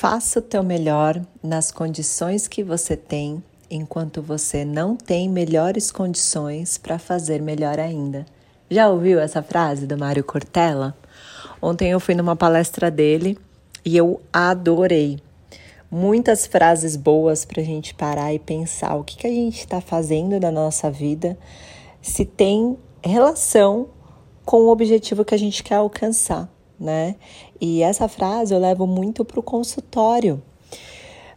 Faça o teu melhor nas condições que você tem, enquanto você não tem melhores condições para fazer melhor ainda. Já ouviu essa frase do Mário Cortella? Ontem eu fui numa palestra dele e eu adorei. Muitas frases boas para a gente parar e pensar o que, que a gente está fazendo da nossa vida, se tem relação com o objetivo que a gente quer alcançar né? E essa frase eu levo muito para o consultório.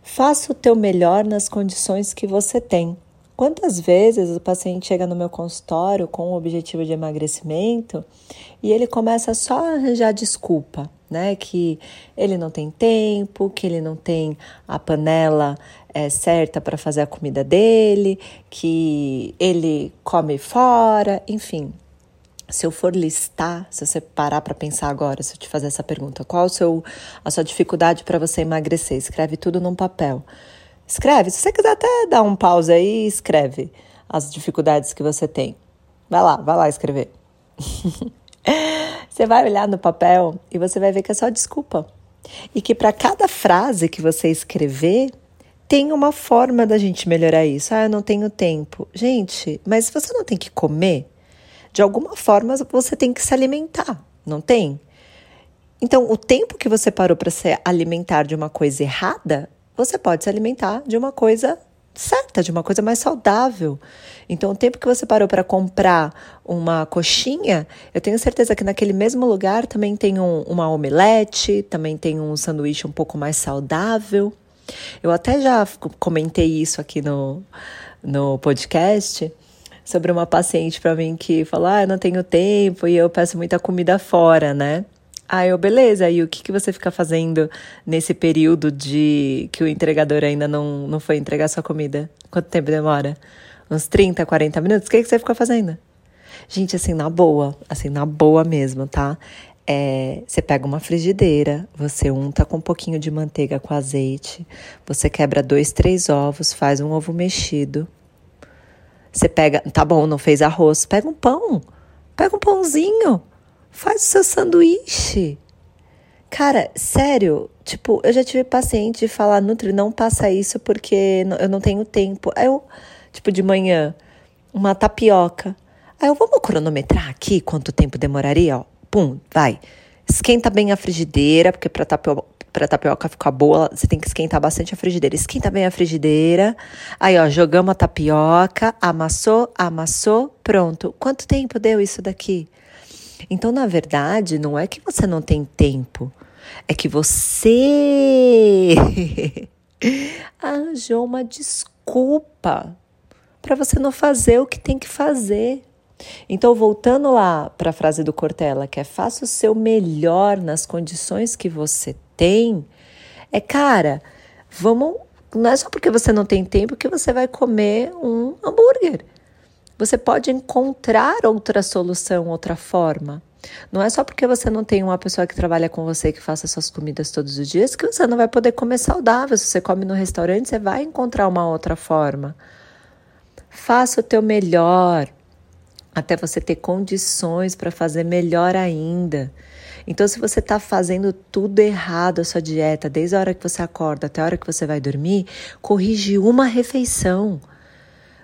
Faça o teu melhor nas condições que você tem. Quantas vezes o paciente chega no meu consultório com o objetivo de emagrecimento e ele começa só a arranjar desculpa, né? Que ele não tem tempo, que ele não tem a panela é, certa para fazer a comida dele, que ele come fora, enfim se eu for listar, se você parar para pensar agora, se eu te fazer essa pergunta, qual o seu, a sua dificuldade para você emagrecer? Escreve tudo num papel. Escreve, se você quiser até dar um pause aí, escreve as dificuldades que você tem. Vai lá, vai lá escrever. você vai olhar no papel e você vai ver que é só desculpa. E que para cada frase que você escrever, tem uma forma da gente melhorar isso. Ah, eu não tenho tempo. Gente, mas você não tem que comer? De alguma forma você tem que se alimentar, não tem? Então, o tempo que você parou para se alimentar de uma coisa errada, você pode se alimentar de uma coisa certa, de uma coisa mais saudável. Então, o tempo que você parou para comprar uma coxinha, eu tenho certeza que naquele mesmo lugar também tem um, uma omelete, também tem um sanduíche um pouco mais saudável. Eu até já comentei isso aqui no, no podcast sobre uma paciente para mim que falou: Ah, eu não tenho tempo e eu peço muita comida fora, né? Aí eu, beleza, e o que, que você fica fazendo nesse período de que o entregador ainda não, não foi entregar sua comida? Quanto tempo demora? Uns 30, 40 minutos? O que, que você fica fazendo? Gente, assim, na boa, assim, na boa mesmo, tá? É, você pega uma frigideira, você unta com um pouquinho de manteiga com azeite, você quebra dois, três ovos, faz um ovo mexido, você pega, tá bom, não fez arroz, pega um pão, pega um pãozinho, faz o seu sanduíche. Cara, sério, tipo, eu já tive paciente de falar, Nutri, não passa isso porque eu não tenho tempo. Aí eu, tipo, de manhã, uma tapioca. Aí eu, vamos cronometrar aqui quanto tempo demoraria? Ó, pum, vai. Esquenta bem a frigideira, porque para tapioca, para tapioca ficar boa, você tem que esquentar bastante a frigideira. Esquenta bem a frigideira. Aí, ó, jogamos a tapioca, amassou, amassou, pronto. Quanto tempo deu isso daqui? Então, na verdade, não é que você não tem tempo, é que você arranjou uma desculpa para você não fazer o que tem que fazer. Então, voltando lá para a frase do Cortella, que é faça o seu melhor nas condições que você tem, é cara, vamos. Não é só porque você não tem tempo que você vai comer um hambúrguer. Você pode encontrar outra solução, outra forma. Não é só porque você não tem uma pessoa que trabalha com você que faça suas comidas todos os dias que você não vai poder comer saudável. Se você come no restaurante, você vai encontrar uma outra forma. Faça o teu melhor até você ter condições para fazer melhor ainda. Então, se você está fazendo tudo errado a sua dieta, desde a hora que você acorda até a hora que você vai dormir, corrige uma refeição.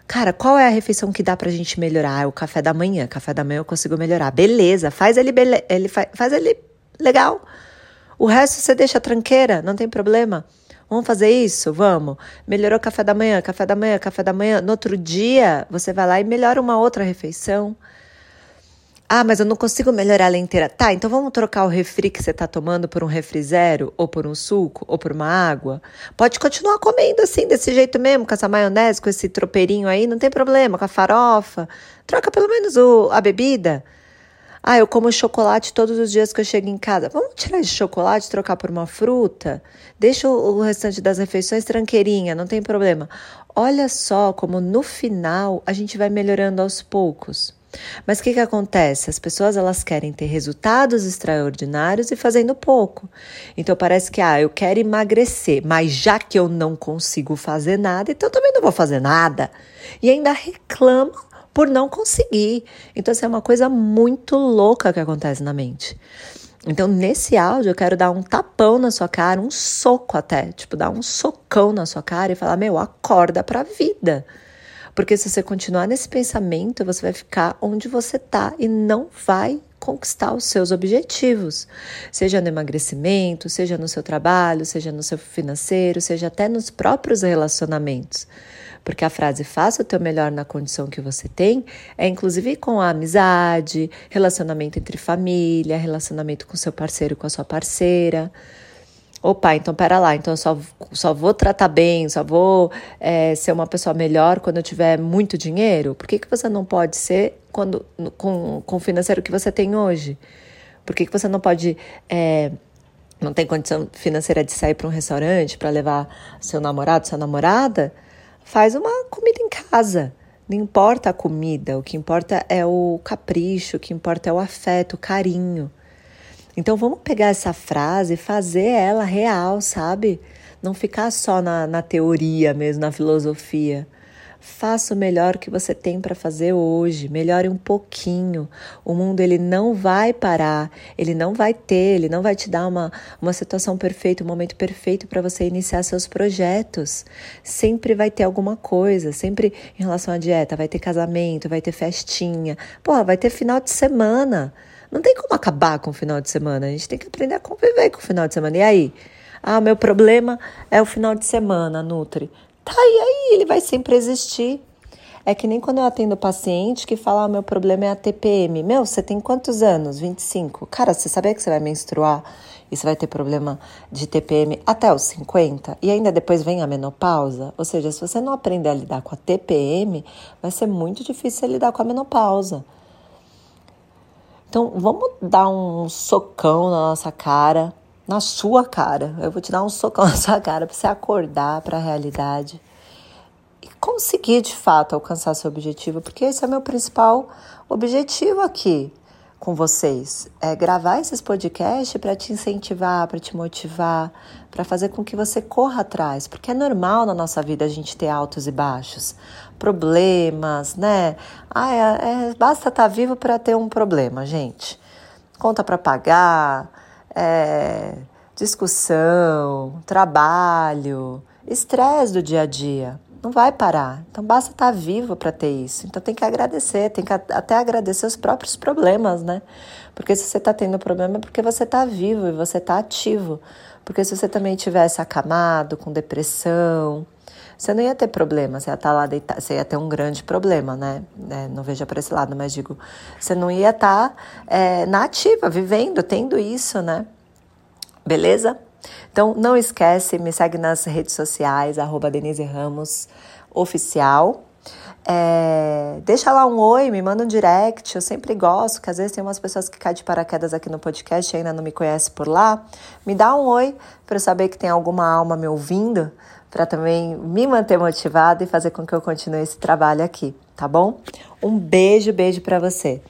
Cara, qual é a refeição que dá pra gente melhorar? É o café da manhã. Café da manhã eu consigo melhorar. Beleza, faz ele, bele... ele faz, faz ele legal. O resto você deixa tranqueira, não tem problema. Vamos fazer isso? Vamos. Melhorou café da manhã, café da manhã, café da manhã. No outro dia, você vai lá e melhora uma outra refeição. Ah, mas eu não consigo melhorar ela inteira. Tá, então vamos trocar o refri que você está tomando por um refri zero, ou por um suco, ou por uma água. Pode continuar comendo assim, desse jeito mesmo, com essa maionese, com esse tropeirinho aí, não tem problema, com a farofa. Troca pelo menos o, a bebida. Ah, eu como chocolate todos os dias que eu chego em casa. Vamos tirar esse chocolate trocar por uma fruta? Deixa o restante das refeições tranqueirinha, não tem problema. Olha só como no final a gente vai melhorando aos poucos. Mas o que, que acontece? As pessoas elas querem ter resultados extraordinários e fazendo pouco. Então parece que ah, eu quero emagrecer, mas já que eu não consigo fazer nada, então também não vou fazer nada. E ainda reclama por não conseguir. Então, isso assim, é uma coisa muito louca que acontece na mente. Então, nesse áudio, eu quero dar um tapão na sua cara, um soco até, tipo, dar um socão na sua cara e falar: meu, acorda pra vida. Porque se você continuar nesse pensamento, você vai ficar onde você tá e não vai conquistar os seus objetivos, seja no emagrecimento, seja no seu trabalho, seja no seu financeiro, seja até nos próprios relacionamentos. Porque a frase faça o teu melhor na condição que você tem é inclusive com a amizade, relacionamento entre família, relacionamento com seu parceiro, com a sua parceira. Opa, então pera lá, então eu só, só vou tratar bem, só vou é, ser uma pessoa melhor quando eu tiver muito dinheiro? Por que, que você não pode ser quando, com, com o financeiro que você tem hoje? Por que, que você não pode. É, não tem condição financeira de sair para um restaurante para levar seu namorado, sua namorada? Faz uma comida em casa. Não importa a comida, o que importa é o capricho, o que importa é o afeto, o carinho. Então vamos pegar essa frase e fazer ela real, sabe? Não ficar só na, na teoria mesmo, na filosofia. Faça o melhor que você tem para fazer hoje, melhore um pouquinho. O mundo ele não vai parar, ele não vai ter, ele não vai te dar uma, uma situação perfeita, um momento perfeito para você iniciar seus projetos. Sempre vai ter alguma coisa, sempre em relação à dieta, vai ter casamento, vai ter festinha, porra, vai ter final de semana. Não tem como acabar com o final de semana, a gente tem que aprender a conviver com o final de semana. E aí? Ah, meu problema é o final de semana, Nutri. Tá, e aí ele vai sempre existir. É que nem quando eu atendo paciente que fala: ah, meu problema é a TPM. Meu, você tem quantos anos? 25. Cara, você sabia que você vai menstruar e você vai ter problema de TPM até os 50? E ainda depois vem a menopausa? Ou seja, se você não aprender a lidar com a TPM, vai ser muito difícil lidar com a menopausa. Então, vamos dar um socão na nossa cara na sua cara. Eu vou te dar um socão na sua cara para você acordar para a realidade e conseguir de fato alcançar seu objetivo, porque esse é o meu principal objetivo aqui com vocês. É gravar esses podcasts para te incentivar, para te motivar, para fazer com que você corra atrás, porque é normal na nossa vida a gente ter altos e baixos, problemas, né? Ah, é, é, basta estar tá vivo para ter um problema, gente. Conta para pagar, é, discussão, trabalho, estresse do dia a dia. Não vai parar. Então basta estar vivo para ter isso. Então tem que agradecer, tem que até agradecer os próprios problemas, né? Porque se você está tendo problema é porque você está vivo e você está ativo. Porque se você também tivesse acamado, com depressão, você não ia ter problema, você ia estar tá lá deitado, você ia ter um grande problema, né? É, não veja para esse lado, mas digo, você não ia estar tá, é, na ativa, vivendo, tendo isso, né? Beleza? Então não esquece, me segue nas redes sociais, arroba Denise Ramos Oficial. É, deixa lá um oi, me manda um direct. Eu sempre gosto, que às vezes tem umas pessoas que caem de paraquedas aqui no podcast e ainda não me conhecem por lá. Me dá um oi para eu saber que tem alguma alma me ouvindo, para também me manter motivada e fazer com que eu continue esse trabalho aqui, tá bom? Um beijo, beijo para você.